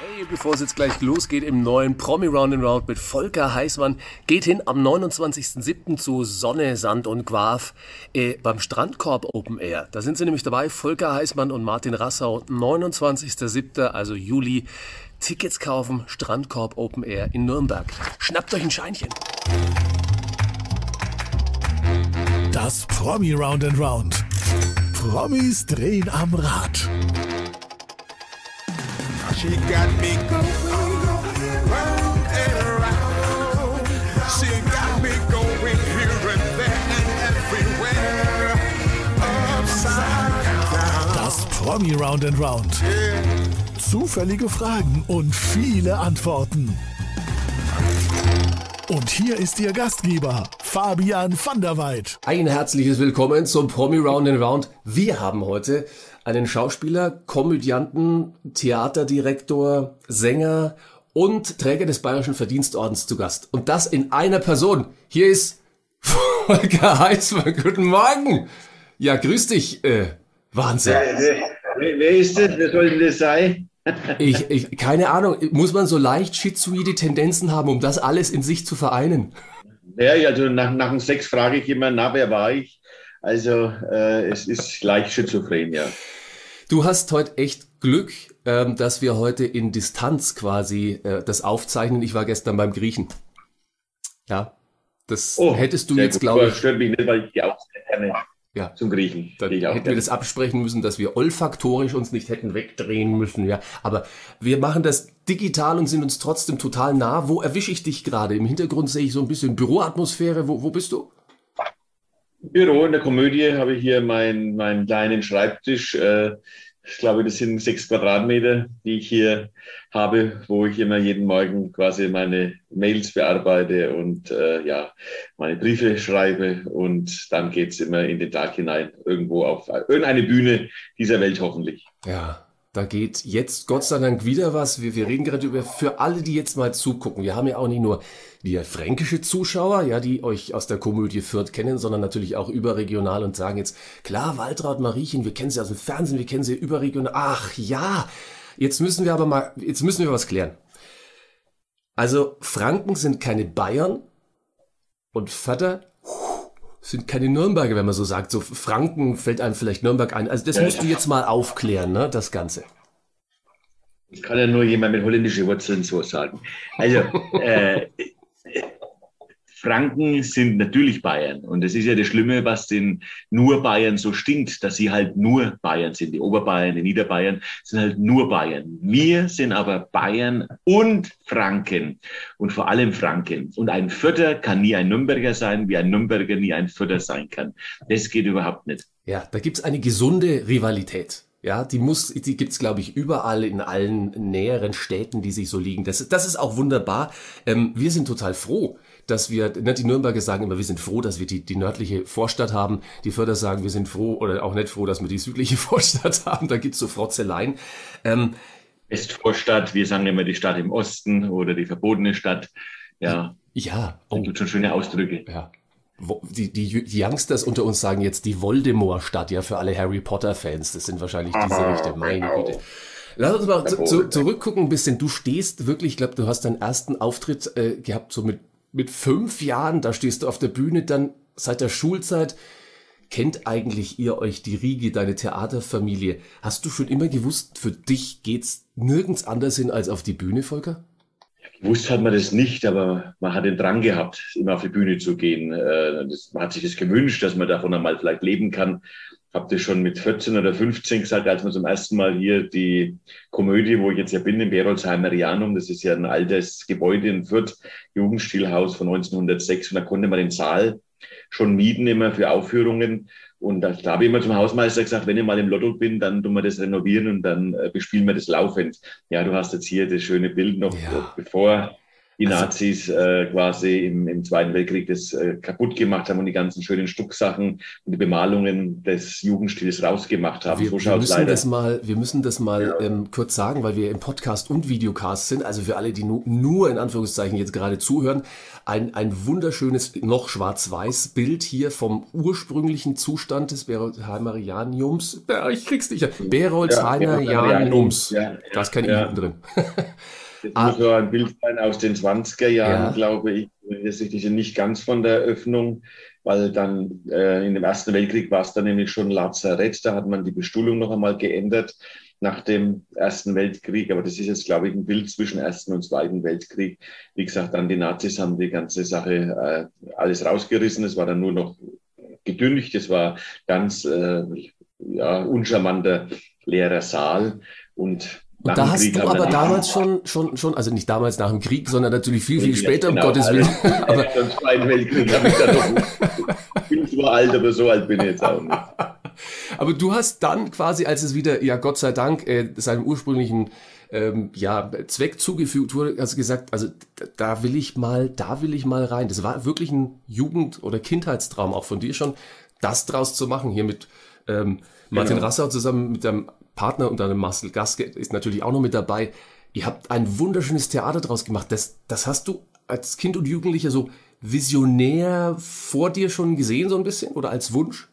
Hey, bevor es jetzt gleich losgeht im neuen Promi Round and Round mit Volker Heißmann, geht hin am 29.07. zu Sonne, Sand und Guav äh, beim Strandkorb Open Air. Da sind sie nämlich dabei, Volker Heißmann und Martin Rassau. 29.07., also Juli. Tickets kaufen, Strandkorb Open Air in Nürnberg. Schnappt euch ein Scheinchen. Das Promi Round and Round. Promis drehen am Rad. She got me going round and around. She got me going here and there and everywhere. Upside down. Das Promi Round and Round. Zufällige Fragen und viele Antworten. Und hier ist Ihr Gastgeber, Fabian van der Weid. Ein herzliches Willkommen zum Promi Round and Round. Wir haben heute einen Schauspieler, Komödianten, Theaterdirektor, Sänger und Träger des Bayerischen Verdienstordens zu Gast. Und das in einer Person. Hier ist Volker Heißmann. Guten Morgen. Ja, grüß dich. Äh, Wahnsinn. Wer, wer, wer ist das? Wer soll denn das sein? Ich, ich, keine Ahnung. Muss man so leicht schizoide Tendenzen haben, um das alles in sich zu vereinen? Ja, also nach, nach dem Sex frage ich immer, na, wer war ich? Also äh, es ist leicht schizophren, ja. Du hast heute echt Glück, ähm, dass wir heute in Distanz quasi äh, das aufzeichnen. Ich war gestern beim Griechen. Ja, das hättest du Oh, jetzt, gut. glaube ich, stört mich nicht, weil ich auch sehr gerne ja. zum Griechen. Dann hätten wir das absprechen müssen, dass wir olfaktorisch uns nicht hätten wegdrehen müssen, ja. Aber wir machen das digital und sind uns trotzdem total nah. Wo erwische ich dich gerade? Im Hintergrund sehe ich so ein bisschen Büroatmosphäre. Wo, wo bist du? Büro in der Komödie habe ich hier meinen meinen kleinen Schreibtisch. Äh, ich glaube, das sind sechs Quadratmeter, die ich hier habe, wo ich immer jeden Morgen quasi meine Mails bearbeite und äh, ja, meine Briefe schreibe. Und dann geht's immer in den Tag hinein, irgendwo auf irgendeine Bühne dieser Welt hoffentlich. Ja, da geht jetzt Gott sei Dank wieder was. Wir, wir reden gerade über, für alle, die jetzt mal zugucken. Wir haben ja auch nicht nur die fränkische Zuschauer, ja, die euch aus der Komödie Fürth kennen, sondern natürlich auch überregional und sagen jetzt, klar, Waltraud Mariechen, wir kennen sie aus dem Fernsehen, wir kennen sie überregional. Ach ja, jetzt müssen wir aber mal, jetzt müssen wir was klären. Also Franken sind keine Bayern und Vater sind keine Nürnberger, wenn man so sagt. So Franken fällt einem vielleicht Nürnberg ein. Also das musst du jetzt mal aufklären, ne, das Ganze. Das kann ja nur jemand mit holländischen Wurzeln so sagen. Also, äh, Franken sind natürlich Bayern. Und das ist ja das Schlimme, was den nur Bayern so stinkt, dass sie halt nur Bayern sind. Die Oberbayern, die Niederbayern sind halt nur Bayern. Wir sind aber Bayern und Franken. Und vor allem Franken. Und ein Vierter kann nie ein Nürnberger sein, wie ein Nürnberger nie ein Vierter sein kann. Das geht überhaupt nicht. Ja, da gibt's eine gesunde Rivalität. Ja, die muss, die gibt's glaube ich überall in allen näheren Städten, die sich so liegen. Das, das ist auch wunderbar. Ähm, wir sind total froh, dass wir, ne, die Nürnberger sagen immer, wir sind froh, dass wir die, die nördliche Vorstadt haben. Die Förder sagen, wir sind froh oder auch nicht froh, dass wir die südliche Vorstadt haben. Da gibt's so Frotzeleien. Ähm, Westvorstadt, wir sagen immer die Stadt im Osten oder die verbotene Stadt. Ja, ja, oh, gibt schon schöne Ausdrücke. ja. Die, die, die Youngsters unter uns sagen jetzt die Voldemort-Stadt, ja, für alle Harry Potter-Fans. Das sind wahrscheinlich diese Richter, meine genau. Güte. Lass uns mal zu, zurückgucken ein bisschen. Du stehst wirklich, ich glaube, du hast deinen ersten Auftritt äh, gehabt, so mit, mit fünf Jahren. Da stehst du auf der Bühne, dann seit der Schulzeit. Kennt eigentlich ihr euch die Riege, deine Theaterfamilie? Hast du schon immer gewusst, für dich geht's nirgends anders hin als auf die Bühne, Volker? Gewusst hat man das nicht, aber man hat den Drang gehabt, immer auf die Bühne zu gehen. Äh, man hat sich das gewünscht, dass man davon einmal vielleicht leben kann. Hab das schon mit 14 oder 15 gesagt, als man zum ersten Mal hier die Komödie, wo ich jetzt ja bin, im Berolsheimer Rianum, das ist ja ein altes Gebäude in Fürth, Jugendstilhaus von 1906, und da konnte man den Saal schon mieten immer für Aufführungen. Und da, da habe ich immer zum Hausmeister gesagt, wenn ich mal im Lotto bin, dann tun wir das renovieren und dann äh, bespielen wir das laufend. Ja, du hast jetzt hier das schöne Bild noch, Ja. bevor die also, Nazis äh, quasi im, im Zweiten Weltkrieg das äh, kaputt gemacht haben und die ganzen schönen Stucksachen und die Bemalungen des Jugendstils rausgemacht haben. Wir, so wir müssen das mal, wir müssen das mal ja. ähm, kurz sagen, weil wir im Podcast und Videocast sind. Also für alle, die nu nur in Anführungszeichen jetzt gerade zuhören, ein, ein wunderschönes, noch schwarz-weiß Bild hier vom ursprünglichen Zustand des Berolzheimerianiums. Ja, ich krieg's nicht. Berolzheimerianiums. Ja, ja, da ist kein ja. I drin. Das ah. muss so ein Bild sein aus den 20er Jahren, ja. glaube ich. Das ist nicht ganz von der Öffnung, weil dann äh, in dem Ersten Weltkrieg war es dann nämlich schon Lazarett. Da hat man die Bestuhlung noch einmal geändert nach dem Ersten Weltkrieg. Aber das ist jetzt, glaube ich, ein Bild zwischen Ersten und Zweiten Weltkrieg. Wie gesagt, dann die Nazis haben die ganze Sache äh, alles rausgerissen. Es war dann nur noch gedüncht. Es war ganz äh, ja, uncharmanter leerer Saal. Und und da hast Krieg du aber damals schon, schon, schon, also nicht damals nach dem Krieg, sondern natürlich viel, viel später, genau, um Gottes Willen. aber im Zweiten Weltkrieg habe ich da noch, bin zwar alt, aber so alt bin ich jetzt auch nicht. Aber du hast dann quasi, als es wieder, ja Gott sei Dank, äh, seinem ursprünglichen ähm, ja, Zweck zugefügt wurde, hast du gesagt, also da will ich mal, da will ich mal rein. Das war wirklich ein Jugend- oder Kindheitstraum auch von dir schon, das draus zu machen, hier mit ähm, Martin genau. Rassau zusammen mit deinem Partner und dann Marcel Gaske ist natürlich auch noch mit dabei. Ihr habt ein wunderschönes Theater draus gemacht. Das, das hast du als Kind und Jugendlicher so visionär vor dir schon gesehen, so ein bisschen? Oder als Wunsch?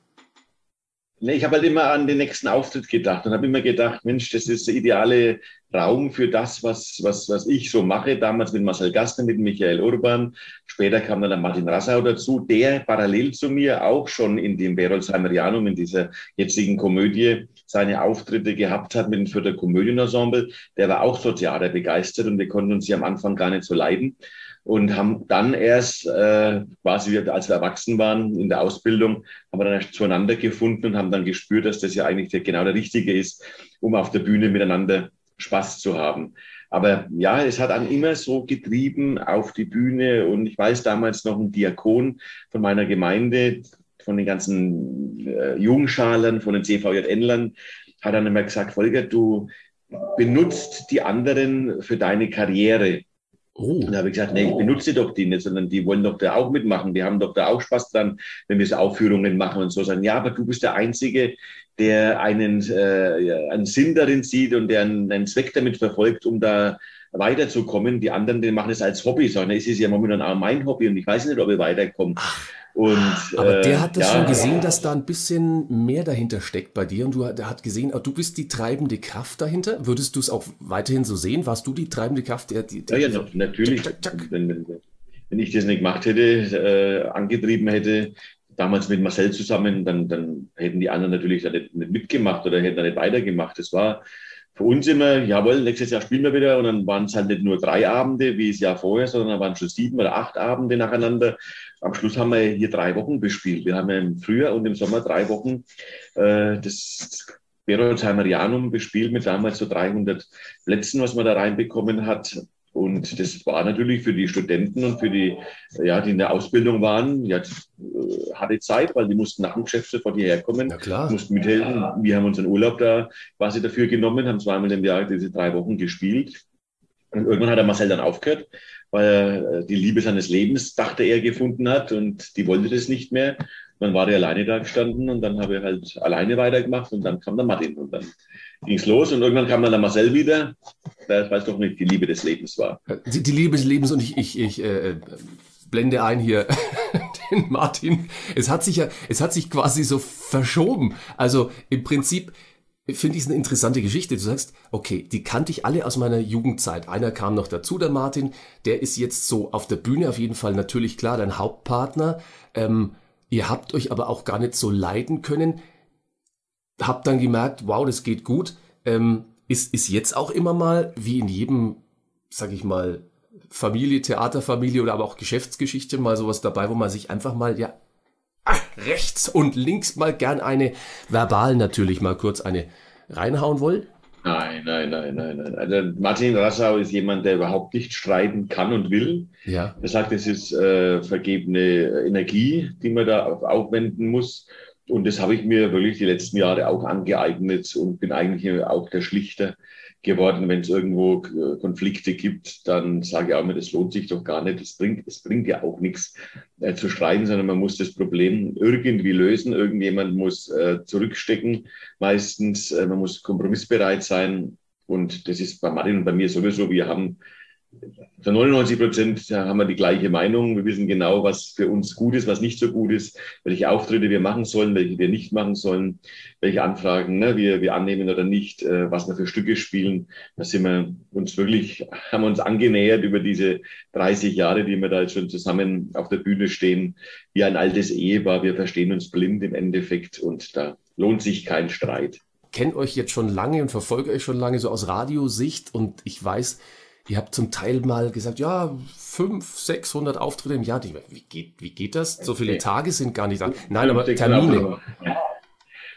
Nee, ich habe halt immer an den nächsten Auftritt gedacht und habe immer gedacht, Mensch, das ist der ideale Raum für das, was, was, was ich so mache. Damals mit Marcel Gastner, mit Michael Urban. Später kam dann der Martin Rassau dazu, der parallel zu mir auch schon in dem Berolzheimerianum, in dieser jetzigen Komödie, seine Auftritte gehabt hat mit dem Fürther Komödienensemble. Der war auch so theaterbegeistert und wir konnten uns ja am Anfang gar nicht so leiden und haben dann erst äh, quasi, als wir erwachsen waren in der Ausbildung, haben wir dann erst zueinander gefunden und haben dann gespürt, dass das ja eigentlich der, genau der Richtige ist, um auf der Bühne miteinander Spaß zu haben. Aber ja, es hat dann immer so getrieben auf die Bühne und ich weiß damals noch ein Diakon von meiner Gemeinde, von den ganzen äh, Jungschalern, von den CVJNlern, hat dann immer gesagt, Volker, du benutzt die anderen für deine Karriere. Oh. Und da habe ich gesagt, nee, ich benutze doch die nicht, sondern die wollen doch da auch mitmachen. Die haben doch da auch Spaß dran, wenn wir so Aufführungen machen und so sagen, ja, aber du bist der Einzige, der einen, äh, einen Sinn darin sieht und der einen, einen Zweck damit verfolgt, um da weiterzukommen. Die anderen, die machen es als Hobby, sagen, es ist ja momentan auch mein Hobby und ich weiß nicht, ob ich weiterkomme. Und, Aber der hat das ja, schon gesehen, dass da ein bisschen mehr dahinter steckt bei dir und du, der hat gesehen, du bist die treibende Kraft dahinter. Würdest du es auch weiterhin so sehen? Warst du die treibende Kraft? Der, die, der ja, ja, natürlich. Tschak, tschak, wenn, wenn, ich das nicht gemacht hätte, äh, angetrieben hätte, damals mit Marcel zusammen, dann, dann hätten die anderen natürlich da nicht, nicht mitgemacht oder hätten da nicht weitergemacht. Das war für uns immer, jawohl, nächstes Jahr spielen wir wieder und dann waren es halt nicht nur drei Abende wie das Jahr vorher, sondern dann waren schon sieben oder acht Abende nacheinander. Am Schluss haben wir hier drei Wochen bespielt. Wir haben ja im Frühjahr und im Sommer drei Wochen äh, das Berolzheimerianum bespielt mit damals so 300 Plätzen, was man da reinbekommen hat. Und das war natürlich für die Studenten und für die, ja, die in der Ausbildung waren, ja, äh, harte Zeit, weil die mussten nach dem Geschäft sofort hierher kommen, ja, mussten mithelfen. Wir haben unseren Urlaub da quasi dafür genommen, haben zweimal im Jahr diese drei Wochen gespielt. Und irgendwann hat der Marcel dann aufgehört, weil er äh, die Liebe seines Lebens, dachte er, gefunden hat und die wollte das nicht mehr. Dann war er alleine da gestanden und dann habe ich halt alleine weitergemacht und dann kam der Martin und dann ging es los und irgendwann kam dann der Marcel wieder, der weiß doch nicht, die Liebe des Lebens war. Die, die Liebe des Lebens und ich, ich, ich äh, blende ein hier den Martin. Es hat sich ja, es hat sich quasi so verschoben. Also im Prinzip finde ich es eine interessante Geschichte. Du sagst, okay, die kannte ich alle aus meiner Jugendzeit. Einer kam noch dazu, der Martin. Der ist jetzt so auf der Bühne auf jeden Fall natürlich klar dein Hauptpartner. Ähm, ihr habt euch aber auch gar nicht so leiden können hab dann gemerkt, wow, das geht gut. Ähm, ist, ist jetzt auch immer mal, wie in jedem, sag ich mal, Familie, Theaterfamilie oder aber auch Geschäftsgeschichte mal sowas dabei, wo man sich einfach mal, ja, rechts und links mal gern eine, verbal natürlich mal kurz eine reinhauen will? Nein, nein, nein, nein, nein. Also Martin Rassau ist jemand, der überhaupt nicht streiten kann und will. Ja. Er sagt, es ist äh, vergebene Energie, die man da aufwenden muss. Und das habe ich mir wirklich die letzten Jahre auch angeeignet und bin eigentlich auch der Schlichter geworden. Wenn es irgendwo äh, Konflikte gibt, dann sage ich auch immer, das lohnt sich doch gar nicht. Es bringt, es bringt ja auch nichts äh, zu streiten, sondern man muss das Problem irgendwie lösen. Irgendjemand muss äh, zurückstecken. Meistens, äh, man muss kompromissbereit sein. Und das ist bei Martin und bei mir sowieso. Wir haben zu 99 Prozent haben wir die gleiche Meinung. Wir wissen genau, was für uns gut ist, was nicht so gut ist, welche Auftritte wir machen sollen, welche wir nicht machen sollen, welche Anfragen ne, wir, wir annehmen oder nicht, äh, was wir für Stücke spielen. Da sind wir uns wirklich, haben uns angenähert über diese 30 Jahre, die wir da jetzt schon zusammen auf der Bühne stehen, wie ein altes Ehepaar. Wir verstehen uns blind im Endeffekt und da lohnt sich kein Streit. Kennt euch jetzt schon lange und verfolge euch schon lange so aus Radiosicht und ich weiß, Ihr habt zum Teil mal gesagt, ja, 500, 600 Auftritte im Jahr. Wie geht, wie geht das? So viele Tage sind gar nicht da. Nein, aber Termine.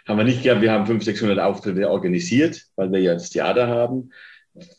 Haben wir nicht gehabt. Wir haben 500, 600 Auftritte organisiert, weil wir ja das Theater haben.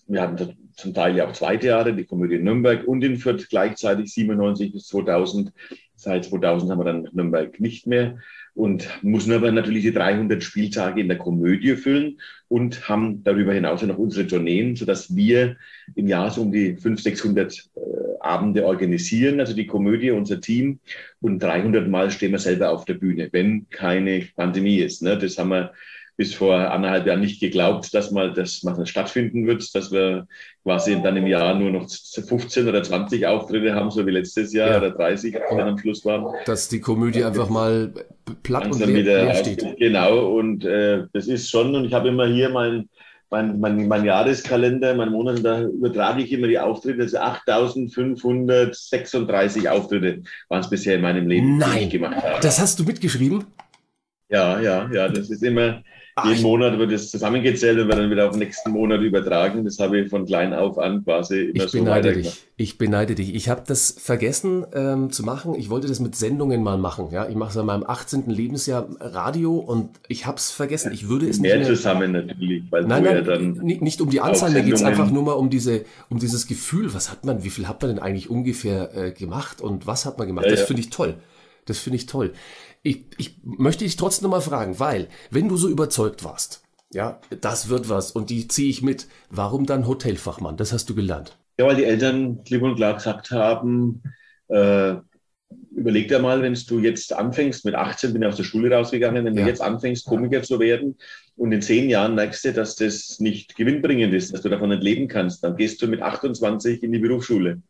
Wir hatten zum Teil ja auch zwei Theater, die Komödie in Nürnberg und in Fürth gleichzeitig 97 bis 2000. Seit 2000 haben wir dann Nürnberg nicht mehr und mussten aber natürlich die 300 Spieltage in der Komödie füllen und haben darüber hinaus noch unsere Tourneen, sodass wir im Jahr so um die 500, 600 äh, Abende organisieren, also die Komödie, unser Team. Und 300 Mal stehen wir selber auf der Bühne, wenn keine Pandemie ist. Ne? Das haben wir bis vor anderthalb Jahren nicht geglaubt, dass mal das mal stattfinden wird, dass wir quasi dann im Jahr nur noch 15 oder 20 Auftritte haben, so wie letztes Jahr ja. oder 30 dann am Schluss waren. Dass die Komödie einfach mal platt und leer, leer steht. Genau, und äh, das ist schon, und ich habe immer hier mein, mein, mein, mein Jahreskalender, mein Monat, da übertrage ich immer die Auftritte. Also 8536 Auftritte waren es bisher in meinem Leben, Nein, die ich gemacht habe. Das hast du mitgeschrieben? Ja, ja, ja, das ist immer, Ach, jeden Monat wird es zusammengezählt und wird dann wieder auf den nächsten Monat übertragen. Das habe ich von klein auf an quasi immer ich so beneide dich. Ich beneide dich. Ich habe das vergessen ähm, zu machen. Ich wollte das mit Sendungen mal machen. Ja, ich mache seit meinem 18. Lebensjahr Radio und ich habe es vergessen. Ich würde es mehr nicht mehr zusammen natürlich, weil nein, nein, ja dann nicht, nicht um die Anzahl. Mir geht es einfach nur mal um diese, um dieses Gefühl. Was hat man? Wie viel hat man denn eigentlich ungefähr äh, gemacht und was hat man gemacht? Ja, das ja. finde ich toll. Das finde ich toll. Ich, ich möchte dich trotzdem noch mal fragen, weil, wenn du so überzeugt warst, ja, das wird was und die ziehe ich mit, warum dann Hotelfachmann? Das hast du gelernt. Ja, weil die Eltern klipp und klar gesagt haben, äh, überleg dir mal, wenn du jetzt anfängst, mit 18 bin ich aus der Schule rausgegangen, wenn ja. du jetzt anfängst, Komiker zu werden und in zehn Jahren merkst du, dass das nicht gewinnbringend ist, dass du davon nicht leben kannst, dann gehst du mit 28 in die Berufsschule.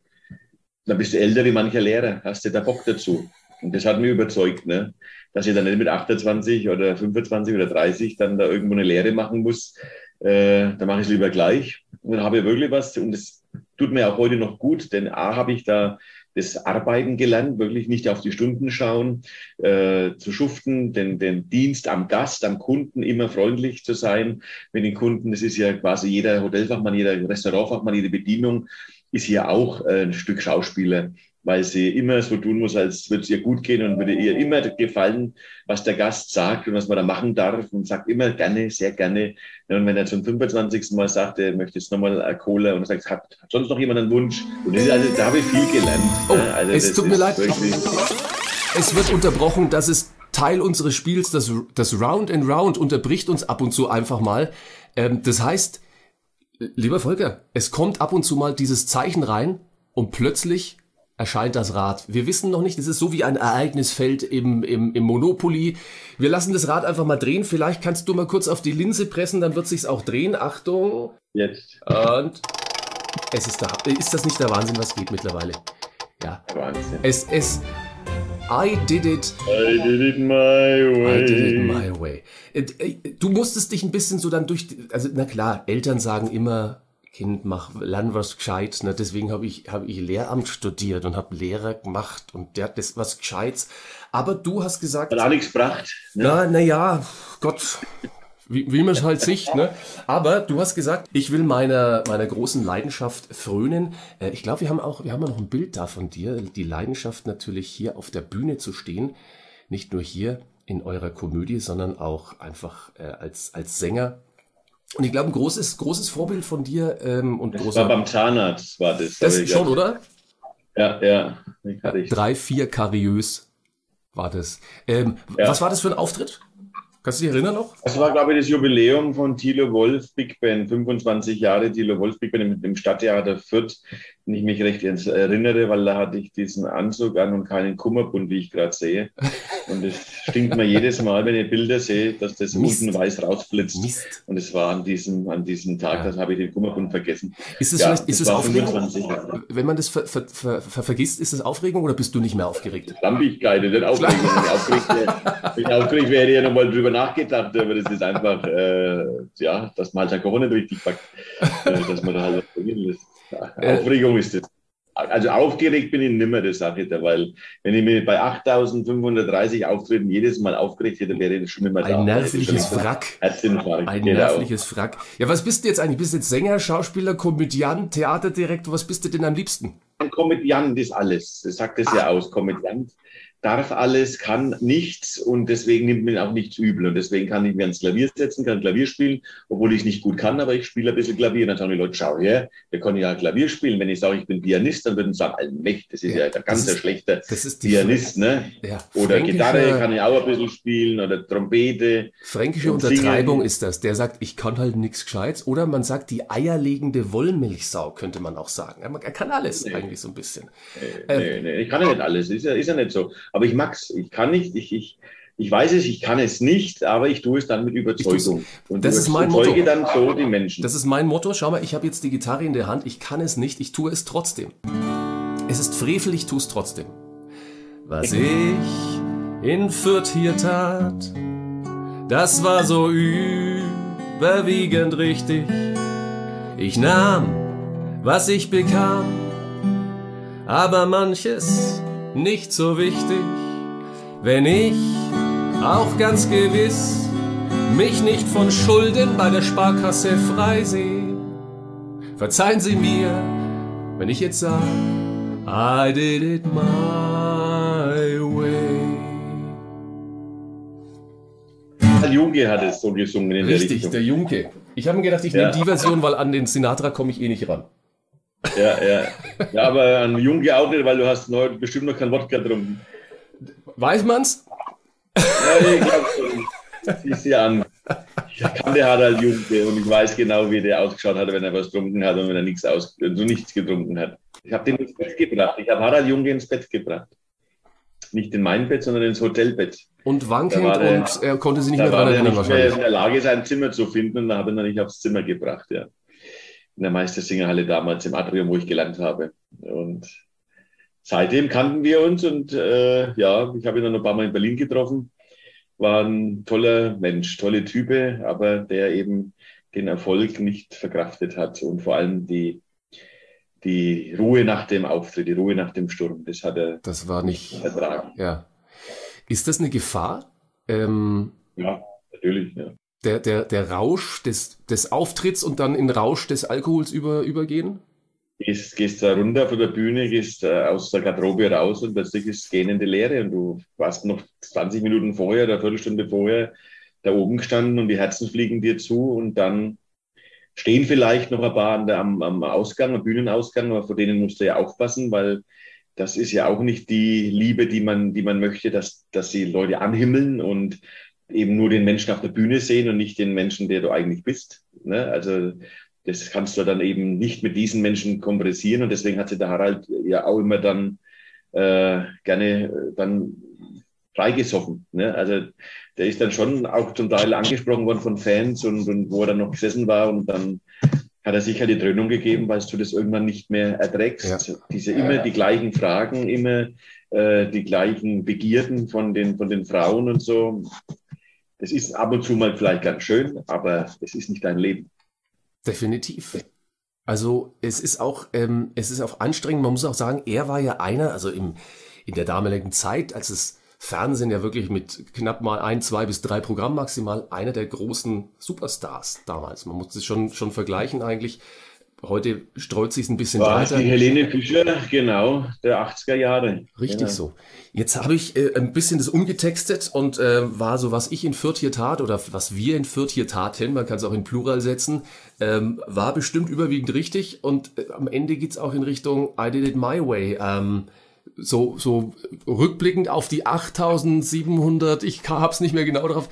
Dann bist du älter wie mancher Lehrer, hast du da Bock dazu. Und das hat mich überzeugt, ne? dass ich dann nicht mit 28 oder 25 oder 30 dann da irgendwo eine Lehre machen muss. Äh, da mache ich es lieber gleich. Und dann habe ich wirklich was. Und das tut mir auch heute noch gut, denn A, habe ich da das Arbeiten gelernt, wirklich nicht auf die Stunden schauen, äh, zu schuften, den, den Dienst am Gast, am Kunden immer freundlich zu sein. Mit den Kunden, das ist ja quasi jeder Hotelfachmann, jeder Restaurantfachmann, jede Bedienung ist hier auch äh, ein Stück Schauspieler weil sie immer so tun muss, als würde es ihr gut gehen und würde ihr immer gefallen, was der Gast sagt und was man da machen darf und sagt immer gerne, sehr gerne. Und wenn er zum 25. Mal sagt, er möchte jetzt nochmal eine Cola und sagt, hat, hat sonst noch jemand einen Wunsch? Und das, also, da habe ich viel gelernt. Oh, also, es tut mir leid. Es wird unterbrochen, das ist Teil unseres Spiels, das, das Round and Round unterbricht uns ab und zu einfach mal. Ähm, das heißt, lieber Volker, es kommt ab und zu mal dieses Zeichen rein und plötzlich erscheint das Rad. Wir wissen noch nicht, es ist so wie ein Ereignisfeld im, im, im Monopoly. Wir lassen das Rad einfach mal drehen. Vielleicht kannst du mal kurz auf die Linse pressen, dann wird sich's auch drehen. Achtung. Jetzt. Und es ist da. Ist das nicht der Wahnsinn, was geht mittlerweile? Ja. Wahnsinn. Es, es, I did it. I did it my way. I did it my way. Äh, äh, du musstest dich ein bisschen so dann durch, also na klar, Eltern sagen immer, Kind, mach, lern was Gescheites. Ne? Deswegen habe ich, hab ich Lehramt studiert und habe Lehrer gemacht und der hat das was Gescheites. Aber du hast gesagt. Hat auch nichts gebracht. Ne? Na, na ja, Gott, wie, wie man es halt sieht. Ne? Aber du hast gesagt, ich will meiner, meiner großen Leidenschaft frönen. Äh, ich glaube, wir haben auch, wir haben auch noch ein Bild da von dir. Die Leidenschaft natürlich hier auf der Bühne zu stehen. Nicht nur hier in eurer Komödie, sondern auch einfach äh, als, als Sänger und ich glaube, ein großes, großes Vorbild von dir ähm, und das. War beim Zahnarzt, war das. Das schon, oder? Ja, ja. Drei, vier kariös war das. Ähm, ja. Was war das für ein Auftritt? Kannst du dich erinnern noch? Das war, glaube ich, das Jubiläum von Thilo Wolf Big Band. 25 Jahre Thilo Wolf Big Band im, im Stadttheater Fürth, wenn ich mich recht erinnere, weil da hatte ich diesen Anzug an und keinen Kummerbund, wie ich gerade sehe. Und es stinkt mir jedes Mal, wenn ich Bilder sehe, dass das Mist. unten weiß rausblitzt. Mist. Und es war an diesem, an diesem Tag, Ja. das habe ich den Kummerbund vergessen. Ist es Ja, vielleicht, ist es war Aufregung? 25 Jahre. Wenn man das ver, ver, ver, ver, vergisst, ist es Aufregung oder bist du nicht mehr aufgeregt? Schlampigkeit, nicht Aufregung. Wenn ich aufgeregt wäre, wenn ich aufgeregt wäre, hätte ich ja nochmal drüber nachgedacht, aber das ist einfach, äh, ja, dass man halt nicht richtig packt, äh, dass man da halt probieren lässt. Äh. Aufregung ist das. Also aufgeregt bin ich nimmer, das sage ich dir, weil wenn ich mir bei 8530 Auftritten jedes Mal aufgeregt hätte, wäre ich schon immer da. Ein nervliches schon Wrack. Herzinfarkt. Ein genau. nervliches Wrack. Ja, was bist du jetzt eigentlich? Bist du jetzt Sänger, Schauspieler, Komödiant, Theaterdirektor? Was bist du denn am liebsten? Ein Komödiant ist alles. Das sagt es ja aus. Komödiant darf alles, kann nichts und deswegen nimmt mir auch nichts übel. Und deswegen kann ich mir ans Klavier setzen, kann Klavier spielen, obwohl ich nicht gut kann, aber ich spiele ein bisschen Klavier. Und dann sagen die Leute, schau her, wir können ja Klavier spielen. Wenn ich sage, ich bin Pianist, dann würden sie sagen, Allmächt, das ist Ja, ja, der ganz die Pianist, ne? Ja, Oder Gitarre kann ich auch ein bisschen spielen oder Trompete. Fränkische Untertreibung singen. ist das. Der sagt, ich kann halt nichts Gescheites. Oder man sagt, die eierlegende Wollmilchsau, könnte man auch sagen. Man er kann alles Nee. eigentlich so ein bisschen. Nee, Ähm. nee, nee, ich kann ja nicht alles, ist ja, ist ja nicht so. Aber ich mag's, ich kann nicht, ich, ich, ich weiß es, ich kann es nicht, aber ich tue es dann mit Überzeugung. Und Das ist mein überzeuge Motto. dann so die Menschen. Das ist mein Motto. Schau mal, ich habe jetzt die Gitarre in der Hand. Ich kann es nicht. Ich tue es trotzdem. Es ist Frevel, ich tue es trotzdem. Was ich in Fürth hier tat, das war so überwiegend richtig. Ich nahm, was ich bekam, aber manches nicht so wichtig. Wenn ich auch ganz gewiss mich nicht von Schulden bei der Sparkasse freisehe, verzeihen Sie mir, wenn ich jetzt sage, I did it my way. Karl Junge hat es so gesungen in der Richtig, Richtung. der Junke. Ich habe mir gedacht, ich Ja. nehme die Version, weil an den Sinatra komme ich eh nicht ran. Ja, ja. ja, aber an Junge auch nicht, weil du hast neu, bestimmt noch kein Wodka getrunken. Weiß man's? Ja, ich glaube schon. Siehst du an. Ich kannte Harald Junge und ich weiß genau, wie der ausgeschaut hat, wenn er was getrunken hat und wenn er nichts aus, so nichts getrunken hat. Ich habe den ins Bett gebracht. Ich habe Harald Junge ins Bett gebracht. Nicht in mein Bett, sondern ins Hotelbett. Und wankend war der- und er konnte sich nicht mehr war er erinnern nicht mehr wahrscheinlich. in der Lage, sein Zimmer zu finden und da habe ich ihn nicht aufs Zimmer gebracht, ja. In der Meistersingerhalle damals im Atrium, wo ich gelernt habe. Und seitdem kannten wir uns und äh, ja, ich habe ihn dann ein paar Mal in Berlin getroffen. War ein toller Mensch, tolle Type, aber der eben den Erfolg nicht verkraftet hat und vor allem die, die Ruhe nach dem Auftritt, die Ruhe nach dem Sturm, das hat er Das war nicht. ertragen. Ja. Ist das eine Gefahr? Ähm, Ja, natürlich, ja. Der, der, der Rausch des, des Auftritts und dann in Rausch des Alkohols über, übergehen? gehst, gehst runter von der Bühne, gehst äh, aus der Garderobe raus und plötzlich ist gähnende Leere und du warst noch 20 Minuten vorher oder eine Viertelstunde vorher da oben gestanden und die Herzen fliegen dir zu und dann stehen vielleicht noch ein paar am, am Ausgang, am Bühnenausgang, aber vor denen musst du ja aufpassen, weil das ist ja auch nicht die Liebe, die man, die man möchte, dass, dass die Leute anhimmeln und eben nur den Menschen auf der Bühne sehen und nicht den Menschen, der du eigentlich bist. Ne? Also das kannst du dann eben nicht mit diesen Menschen kompressieren und deswegen hat sich der Harald ja auch immer dann äh, gerne äh, dann freigesoffen. Ne? Also der ist dann schon auch zum Teil angesprochen worden von Fans und, und wo er dann noch gesessen war und dann hat er sich halt die Dröhnung gegeben, weil du das irgendwann nicht mehr erträgst. Ja. Diese immer die gleichen Fragen, immer äh, die gleichen Begierden von den, von den Frauen und so. Das ist ab und zu mal vielleicht ganz schön, aber es ist nicht dein Leben. Definitiv. Also es ist auch, ähm, es ist auch anstrengend. Man muss auch sagen, er war ja einer, also im, in der damaligen Zeit, als es Fernsehen ja wirklich mit knapp mal ein, zwei bis drei Programmen maximal, einer der großen Superstars damals. Man muss es schon, schon vergleichen eigentlich. Heute streut sich ein bisschen War weiter. die Helene Fischer, genau, der 80er Jahre. Richtig genau. so. Jetzt habe ich äh, ein bisschen das umgetextet und äh, war so, was ich in Fürth hier tat oder was wir in Fürth hier taten, man kann es auch in Plural setzen, ähm, war bestimmt überwiegend richtig und äh, am Ende geht's auch in Richtung I did it my way. Ähm, so, so rückblickend auf die 8700, ich hab's nicht mehr genau drauf.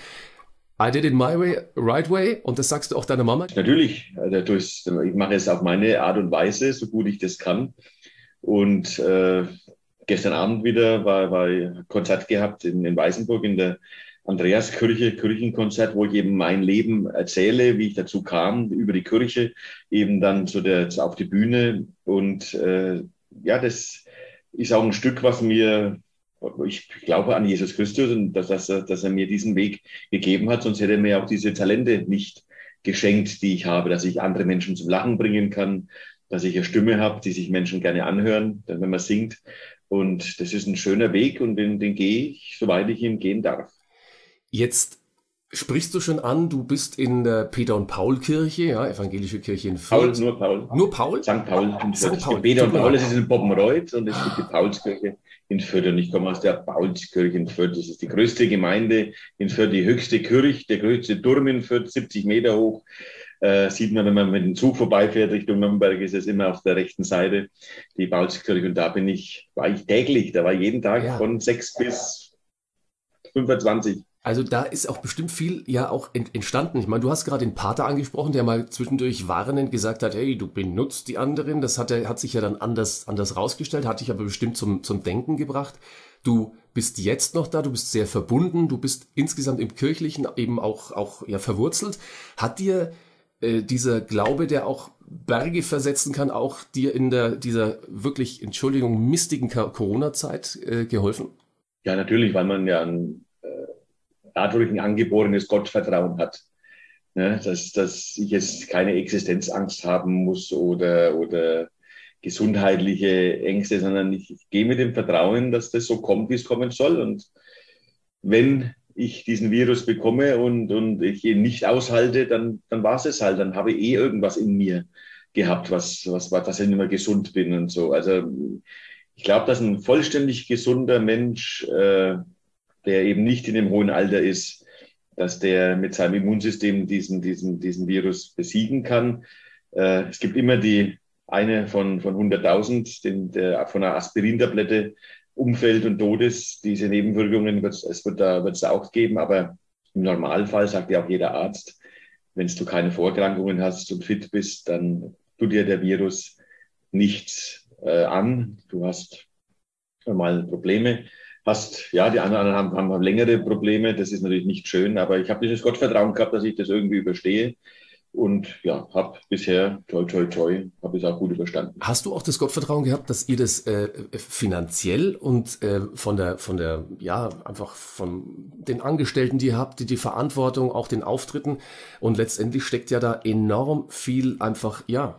I did it my way, right way. Und das sagst du auch deiner Mama? Natürlich. Also ich mache es auf meine Art und Weise, so gut ich das kann. Und äh, gestern Abend wieder war, war ein Konzert gehabt in, in Weißenburg in der Andreaskirche, Kirchenkonzert, wo ich eben mein Leben erzähle, wie ich dazu kam, über die Kirche, eben dann zu der, auf die Bühne. Und äh, ja, das ist auch ein Stück, was mir, ich glaube an Jesus Christus und dass, dass, er, dass er mir diesen Weg gegeben hat, sonst hätte er mir auch diese Talente nicht geschenkt, die ich habe, dass ich andere Menschen zum Lachen bringen kann, dass ich eine Stimme habe, die sich Menschen gerne anhören, wenn man singt. Und das ist ein schöner Weg und den, den gehe ich, soweit ich ihn gehen darf. Jetzt sprichst du schon an, du bist in der Peter- und Paul-Kirche, ja, evangelische Kirche in Fürth. Paul, nur Paul. Nur Paul? St. Paul. In St. Paul. Peter und Paul, das ist in Poppenreuth und es gibt die Paulskirche in Fürth. Und ich komme aus der Paulskirche in Fürth. Das ist die größte Gemeinde in Fürth, die höchste Kirche, der größte Turm in Fürth, 70 Meter hoch. Äh, sieht man, wenn man mit dem Zug vorbeifährt Richtung Nürnberg, ist es immer auf der rechten Seite die Paulskirche. Und da bin ich, war ich täglich, da war jeden Tag Ja. von 6 bis 25. Also da ist auch bestimmt viel ja auch ent- entstanden. Ich meine, du hast gerade den Pater angesprochen, der mal zwischendurch warnend gesagt hat, hey, du benutzt die anderen. Das hat, er, hat sich ja dann anders, anders rausgestellt, hat dich aber bestimmt zum, zum Denken gebracht. Du bist jetzt noch da, du bist sehr verbunden, du bist insgesamt im Kirchlichen eben auch, auch ja, verwurzelt. Hat dir äh, dieser Glaube, der auch Berge versetzen kann, auch dir in der, dieser wirklich, Entschuldigung, mistigen Corona-Zeit äh, geholfen? Ja, natürlich, weil man ja äh, dadurch ein angeborenes Gottvertrauen hat. Ne? Dass, dass ich jetzt keine Existenzangst haben muss oder, oder gesundheitliche Ängste, sondern ich, ich gehe mit dem Vertrauen, dass das so kommt, wie es kommen soll. Und wenn ich diesen Virus bekomme und, und ich ihn nicht aushalte, dann, dann war es es halt. Dann habe ich eh irgendwas in mir gehabt, was, was war, dass ich nicht mehr gesund bin und so. Also ich glaube, dass ein vollständig gesunder Mensch, äh, der eben nicht in dem hohen Alter ist, dass der mit seinem Immunsystem diesen, diesen, diesen Virus besiegen kann. Äh, es gibt immer die eine von, von 100.000, den, der von einer Aspirintablette umfällt und tot ist. Diese Nebenwirkungen wird es wird da, wird's auch geben, aber im Normalfall sagt ja auch jeder Arzt, wenn du keine Vorerkrankungen hast und fit bist, dann tut dir der Virus nichts äh, an. Du hast mal Probleme, hast, ja, die anderen haben, haben längere Probleme, das ist natürlich nicht schön, aber ich habe dieses Gottvertrauen gehabt, dass ich das irgendwie überstehe. Und ja, habe bisher, toi, toi, toi, habe es auch gut überstanden. Hast du auch das Gottvertrauen gehabt, dass ihr das äh, finanziell und äh, von der, von der, ja, einfach von den Angestellten, die ihr habt, die, die Verantwortung, auch den Auftritten und letztendlich steckt ja da enorm viel einfach, ja,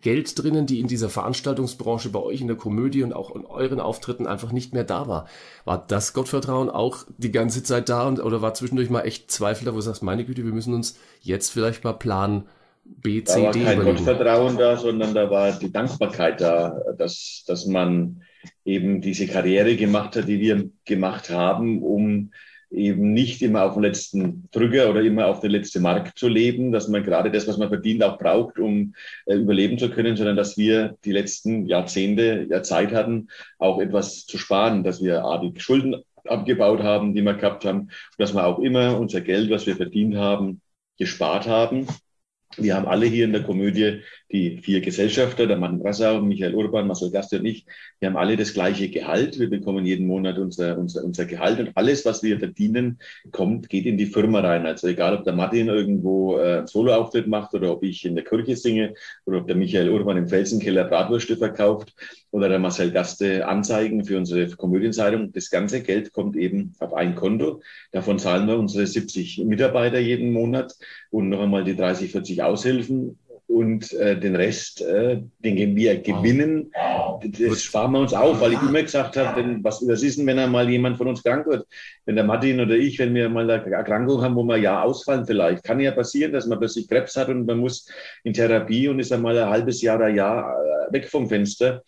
Geld drinnen, die in dieser Veranstaltungsbranche bei euch in der Komödie und auch in euren Auftritten einfach nicht mehr da war. War das Gottvertrauen auch die ganze Zeit da und oder war zwischendurch mal echt Zweifel da, wo du sagst, meine Güte, wir müssen uns jetzt vielleicht mal Plan B, Da C, war D kein überlegen. Gottvertrauen da, sondern da war die Dankbarkeit da, dass, dass man eben diese Karriere gemacht hat, die wir gemacht haben, um eben nicht immer auf den letzten Drücker oder immer auf den letzten Markt zu leben, dass man gerade das, was man verdient, auch braucht, um äh, überleben zu können, sondern dass wir die letzten Jahrzehnte ja Zeit hatten, auch etwas zu sparen, dass wir A, die Schulden abgebaut haben, die wir gehabt haben, dass wir auch immer unser Geld, was wir verdient haben, gespart haben. Wir haben alle hier in der Komödie die vier Gesellschafter, der Mann Brassau, Michael Urban, Marcel Gaste und ich. Wir haben alle das gleiche Gehalt. Wir bekommen jeden Monat unser, unser, unser Gehalt und alles, was wir verdienen, kommt, geht in die Firma rein. Also egal, ob der Martin irgendwo äh, einen Soloauftritt macht oder ob ich in der Kirche singe oder ob der Michael Urban im Felsenkeller Bratwürste verkauft oder der Marcel Gaste Anzeigen für unsere Komödienzeitung. Das ganze Geld kommt eben auf ein Konto. Davon zahlen wir unsere 70 Mitarbeiter jeden Monat und noch einmal die 30, 40 Aushilfen und äh, den Rest, äh, den wir gewinnen, das sparen wir uns auf, weil ich immer gesagt habe, was, was ist denn, wenn einmal jemand von uns krank wird? Wenn der Martin oder ich, wenn wir mal eine Erkrankung haben, wo wir ja ausfallen vielleicht, kann ja passieren, dass man plötzlich Krebs hat und man muss in Therapie und ist einmal ein halbes Jahr oder Jahr äh, weg vom Fenster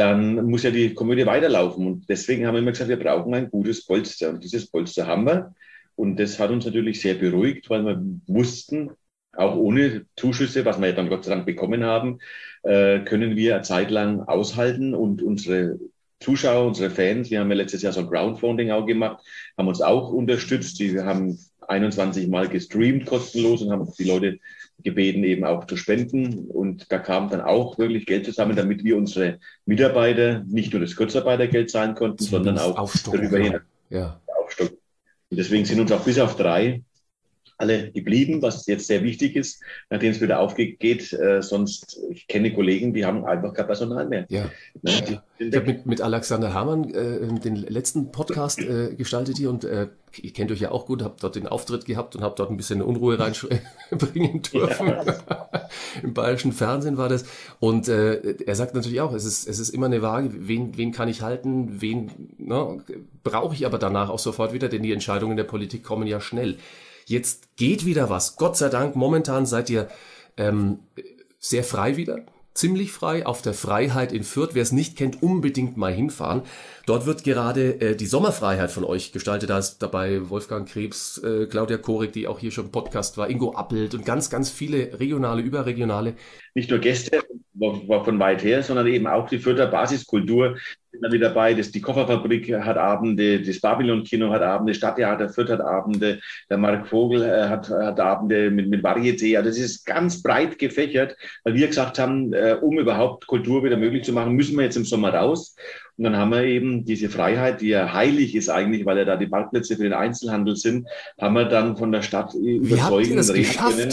dann muss ja die Komödie weiterlaufen. Und deswegen haben wir immer gesagt, wir brauchen ein gutes Polster. Und dieses Polster haben wir. Und das hat uns natürlich sehr beruhigt, weil wir wussten, auch ohne Zuschüsse, was wir ja dann Gott sei Dank bekommen haben, äh, können wir eine Zeit lang aushalten und unsere Zuschauer, unsere Fans, wir haben ja letztes Jahr so ein Crowdfunding auch gemacht, haben uns auch unterstützt. Die haben 21 Mal gestreamt kostenlos und haben die Leute gebeten, eben auch zu spenden. Und da kam dann auch wirklich Geld zusammen, damit wir unsere Mitarbeiter nicht nur das Kurzarbeitergeld zahlen konnten, sondern auch darüber hinaus ja. aufstocken. Und deswegen sind uns auch bis auf drei alle geblieben, was jetzt sehr wichtig ist, nachdem es wieder aufgeht. Äh, sonst, ich kenne Kollegen, die haben einfach kein Personal mehr. Ja. Ne? ich habe mit, mit Alexander Hamann äh, den letzten Podcast äh, gestaltet hier und äh, ihr kennt euch ja auch gut, habt dort den Auftritt gehabt und habt dort ein bisschen Unruhe reinbringen dürfen. Ja. Im bayerischen Fernsehen war das. Und äh, er sagt natürlich auch, es ist, es ist immer eine Waage, wen, wen kann ich halten, wen ne, brauche ich aber danach auch sofort wieder, denn die Entscheidungen der Politik kommen ja schnell. Jetzt geht wieder was. Gott sei Dank, momentan seid ihr ähm, sehr frei wieder ziemlich frei auf der Freiheit in Fürth. Wer es nicht kennt, unbedingt mal hinfahren. Dort wird gerade äh, die Sommerfreiheit von euch gestaltet. Da ist dabei Wolfgang Krebs, äh, Claudia Korik, die auch hier schon im Podcast war, Ingo Appelt und ganz, ganz viele regionale, überregionale. Nicht nur Gäste von weit her, sondern eben auch die Fürther Basiskultur sind da wieder dabei. Das, die Kofferfabrik hat Abende, das Babylon-Kino hat Abende, Stadttheater Fürth hat Abende, der Mark Vogel äh, hat, hat Abende mit, mit Varieté. Also das ist ganz breit gefächert, weil wir gesagt haben, äh, um überhaupt Kultur wieder möglich zu machen, müssen wir jetzt im Sommer raus. Und dann haben wir eben diese Freiheit, die ja heilig ist eigentlich, weil ja da die Parkplätze für den Einzelhandel sind, haben wir dann von der Stadt überzeugen reden können.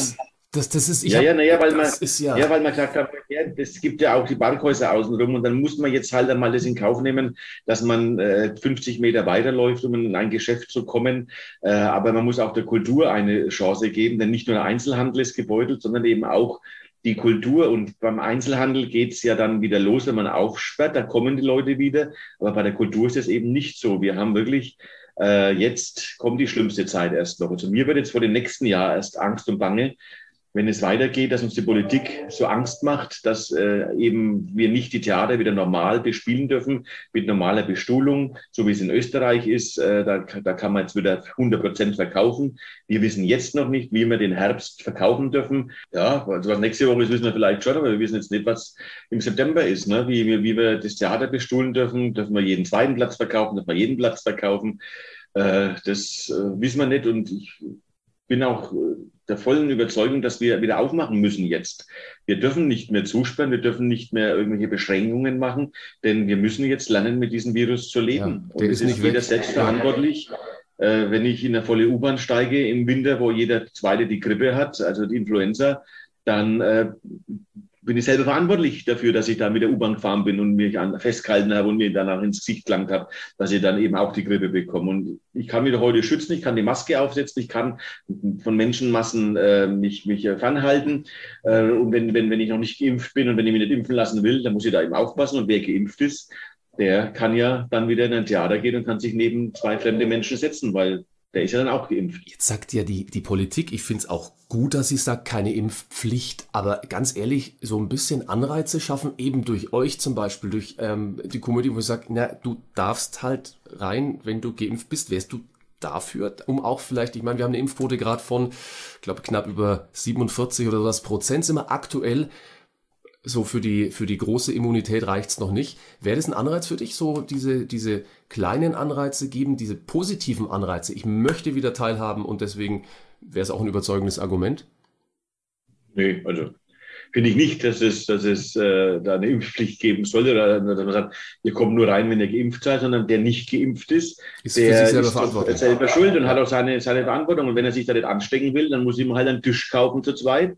Das, das ist, ja, hab, ja, naja, weil man, ist, ja. ja, weil man gesagt hat, ja, es gibt ja auch die Parkhäuser außenrum und dann muss man jetzt halt einmal das in Kauf nehmen, dass man äh, 50 Meter weiterläuft, um in ein Geschäft zu kommen. Äh, aber man muss auch der Kultur eine Chance geben, denn nicht nur der Einzelhandel ist gebeutelt, sondern eben auch die Kultur. Und beim Einzelhandel geht es ja dann wieder los, wenn man aufsperrt, da kommen die Leute wieder. Aber bei der Kultur ist es eben nicht so. Wir haben wirklich äh, jetzt kommt die schlimmste Zeit erst noch. Also mir wird jetzt vor dem nächsten Jahr erst Angst und Bange, wenn es weitergeht, dass uns die Politik so Angst macht, dass äh, eben wir nicht die Theater wieder normal bespielen dürfen, mit normaler Bestuhlung, so wie es in Österreich ist. Äh, da, da kann man jetzt wieder 100 Prozent verkaufen. Wir wissen jetzt noch nicht, wie wir den Herbst verkaufen dürfen. Ja, also was nächste Woche ist, wissen wir vielleicht schon, aber wir wissen jetzt nicht, was im September ist, ne? wie, wie, wie wir das Theater bestuhlen dürfen. Dürfen wir jeden zweiten Platz verkaufen, dürfen wir jeden Platz verkaufen. Äh, das äh, wissen wir nicht und ich bin auch äh, der vollen Überzeugung, dass wir wieder aufmachen müssen jetzt. Wir dürfen nicht mehr zusperren, wir dürfen nicht mehr irgendwelche Beschränkungen machen, denn wir müssen jetzt lernen, mit diesem Virus zu leben. Ja, Und es ist, ist jeder selbst verantwortlich. Äh, wenn ich in eine volle U-Bahn steige im Winter, wo jeder Zweite die Grippe hat, also die Influenza, dann äh, bin ich selber verantwortlich dafür, dass ich da mit der U-Bahn gefahren bin und mich an, festgehalten habe und mir danach ins Gesicht gelangt habe, dass ich dann eben auch die Grippe bekomme. Und ich kann mich heute schützen, ich kann die Maske aufsetzen, ich kann von Menschenmassen äh, mich, mich fernhalten. Äh, und wenn, wenn, wenn ich noch nicht geimpft bin und wenn ich mich nicht impfen lassen will, dann muss ich da eben aufpassen. Und wer geimpft ist, der kann ja dann wieder in ein Theater gehen und kann sich neben zwei fremde Menschen setzen, weil der ist ja dann auch geimpft. Jetzt sagt ja die, die Politik, ich finde es auch gut, dass sie sagt, keine Impfpflicht, aber ganz ehrlich, so ein bisschen Anreize schaffen, eben durch euch zum Beispiel, durch ähm, die Community, wo ich sage, na, du darfst halt rein, wenn du geimpft bist, wärst du dafür, um auch vielleicht, ich meine, wir haben eine Impfquote gerade von, ich glaube, knapp über 47 oder was Prozent sind wir aktuell so für die, für die große Immunität reicht's noch nicht. Wäre das ein Anreiz für dich, so diese, diese kleinen Anreize geben, diese positiven Anreize? Ich möchte wieder teilhaben und deswegen wäre es auch ein überzeugendes Argument? Nee, also finde ich nicht, dass es, dass es äh, da eine Impfpflicht geben sollte oder dass man sagt, ihr kommt nur rein, wenn ihr geimpft seid, sondern der nicht geimpft ist, ist der selber ist selber schuld und hat auch seine, seine Verantwortung. Und wenn er sich da nicht anstecken will, dann muss ihm halt einen Tisch kaufen zu zweit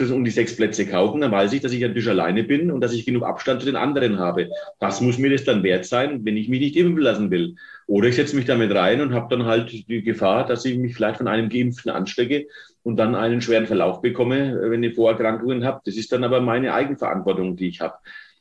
um die sechs Plätze kaufen, dann weiß ich, dass ich an Tisch alleine bin und dass ich genug Abstand zu den anderen habe. Das muss mir das dann wert sein, wenn ich mich nicht impfen lassen will. Oder ich setze mich damit rein und habe dann halt die Gefahr, dass ich mich vielleicht von einem Geimpften anstecke und dann einen schweren Verlauf bekomme, wenn ich Vorerkrankungen habe. Das ist dann aber meine Eigenverantwortung, die ich habe.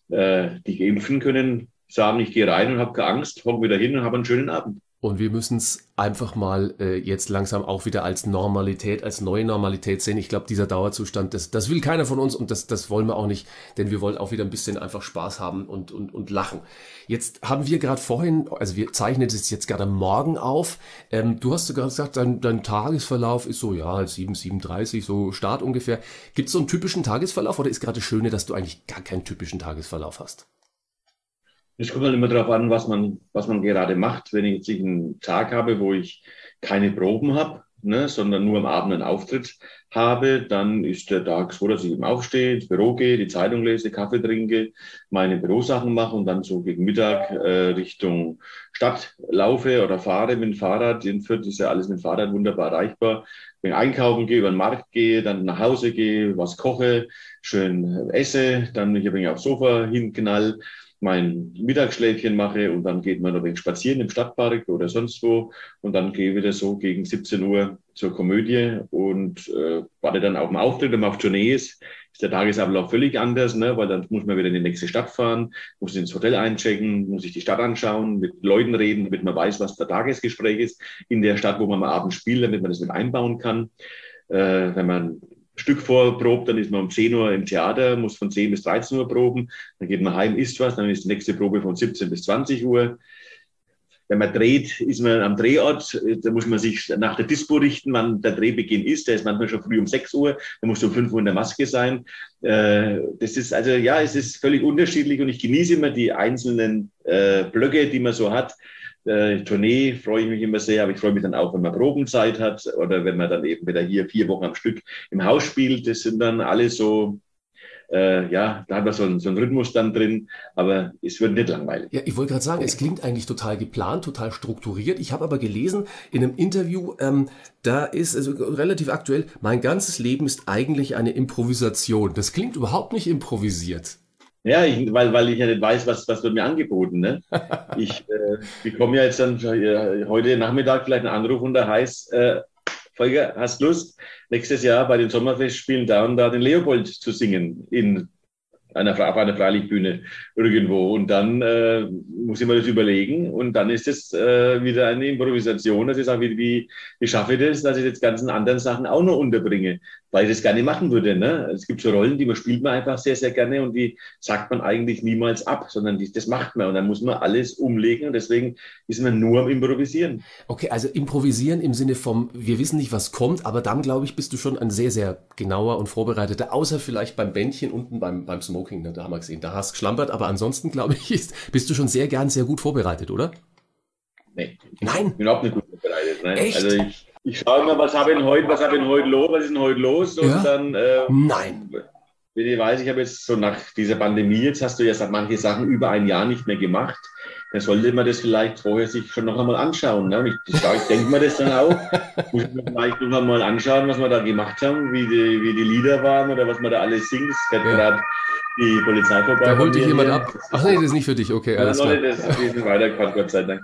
Äh, die Geimpften können sagen, ich gehe rein und habe keine Angst, hocke wieder hin und habe einen schönen Abend. Und wir müssen es einfach mal äh, jetzt langsam auch wieder als Normalität, als neue Normalität sehen. Ich glaube, dieser Dauerzustand, das, das will keiner von uns und das, das wollen wir auch nicht, denn wir wollen auch wieder ein bisschen einfach Spaß haben und, und, und lachen. Jetzt haben wir gerade vorhin, also wir zeichnen das jetzt gerade morgen auf. Ähm, du hast gerade gesagt, dein, dein Tagesverlauf ist so, ja, 7, 7.30, so Start ungefähr. Gibt es so einen typischen Tagesverlauf oder ist gerade das Schöne, dass du eigentlich gar keinen typischen Tagesverlauf hast? Es kommt halt immer darauf an, was man, was man gerade macht. Wenn ich jetzt einen Tag habe, wo ich keine Proben habe, ne, sondern nur am Abend einen Auftritt habe, dann ist der Tag so, dass ich eben aufstehe, ins Büro gehe, die Zeitung lese, Kaffee trinke, meine Bürosachen mache und dann so gegen Mittag äh, Richtung Stadt laufe oder fahre mit dem Fahrrad. In Fürth ist ja alles mit dem Fahrrad wunderbar erreichbar. Wenn ich einkaufen gehe, über den Markt gehe, dann nach Hause gehe, was koche, schön esse, dann mich ein wenig aufs Sofa hinknall mein Mittagsschläfchen mache und dann geht man noch ein wenig spazieren im Stadtpark oder sonst wo und dann gehe ich wieder so gegen 17 Uhr zur Komödie und äh, warte dann auf den Auftritt, wenn man auf Tournee ist, ist der Tagesablauf völlig anders, ne? weil dann muss man wieder in die nächste Stadt fahren, muss ins Hotel einchecken, muss sich die Stadt anschauen, mit Leuten reden, damit man weiß, was der Tagesgespräch ist in der Stadt, wo man am Abend spielt, damit man das mit einbauen kann. Äh, wenn man Stück vorprobt, dann ist man um 10 Uhr im Theater, muss von 10 bis 13 Uhr proben, dann geht man heim, isst was, dann ist die nächste Probe von 17 bis 20 Uhr. Wenn man dreht, ist man am Drehort, da muss man sich nach der Dispo richten, wann der Drehbeginn ist. Der ist manchmal schon früh um 6 Uhr, da muss um 5 Uhr in der Maske sein. Äh, das ist also, ja, es ist völlig unterschiedlich und ich genieße immer die einzelnen äh, Blöcke, die man so hat äh, Tournee freue ich mich immer sehr, aber ich freue mich dann auch, wenn man Probenzeit hat oder wenn man dann eben wieder hier vier Wochen am Stück im Haus spielt. Das sind dann alle so, äh, ja, da hat man so einen, so einen Rhythmus dann drin, aber es wird nicht langweilig. Ja, ich wollte gerade sagen, es klingt eigentlich total geplant, total strukturiert. Ich habe aber gelesen in einem Interview, ähm, da ist also relativ aktuell, mein ganzes Leben ist eigentlich eine Improvisation. Das klingt überhaupt nicht improvisiert. Ja, ich, weil, weil ich ja nicht weiß, was, was wird mir angeboten. Ne? Ich äh, bekomme ja jetzt dann äh, heute Nachmittag vielleicht einen Anruf und da heißt, äh, Volker, hast Lust, nächstes Jahr bei den Sommerfestspielen da und da den Leopold zu singen in einer, auf einer Freilichtbühne irgendwo. Und dann äh, muss ich mir das überlegen und dann ist es äh, wieder eine Improvisation, dass ich sage, wie, wie, wie schaffe ich das, dass ich jetzt ganzen anderen Sachen auch noch unterbringe, weil ich das gerne machen würde. Ne? Es gibt so Rollen, die man spielt man einfach sehr, sehr gerne und die sagt man eigentlich niemals ab, sondern die, das macht man und dann muss man alles umlegen und deswegen ist man nur am Improvisieren. Okay, also improvisieren im Sinne vom, wir wissen nicht, was kommt, aber dann, glaube ich, bist du schon ein sehr, sehr genauer und vorbereiteter, außer vielleicht beim Bändchen unten beim, beim Smoking, ne? da haben wir gesehen, da hast du geschlampert, aber ansonsten, glaube ich, ist, bist du schon sehr gern, sehr gut vorbereitet, oder? Nee, Nein. ich bin überhaupt nicht gut vorbereitet. Ne? Echt? Also ich, ich schaue immer, was habe ich denn heute, was habe ich heute los, was ist denn heute los und Ja? dann äh, Nein. Wenn ich weiß, ich habe jetzt so nach dieser Pandemie, jetzt hast du ja manche Sachen über ein Jahr nicht mehr gemacht, dann sollte man das vielleicht vorher sich schon noch einmal anschauen. Ne? Und ich, ich, ich denke mir das dann auch, muss ich mir vielleicht noch einmal anschauen, was wir da gemacht haben, wie die, wie die Lieder waren oder was man da alles singt. Es fährt Ja. gerade die Polizei vorbei. Da holt dich mir jemand hier. ab. Ach nee, das ist nicht für dich, okay, alles klar. nicht, das, sind weitergefahren, Gott sei Dank.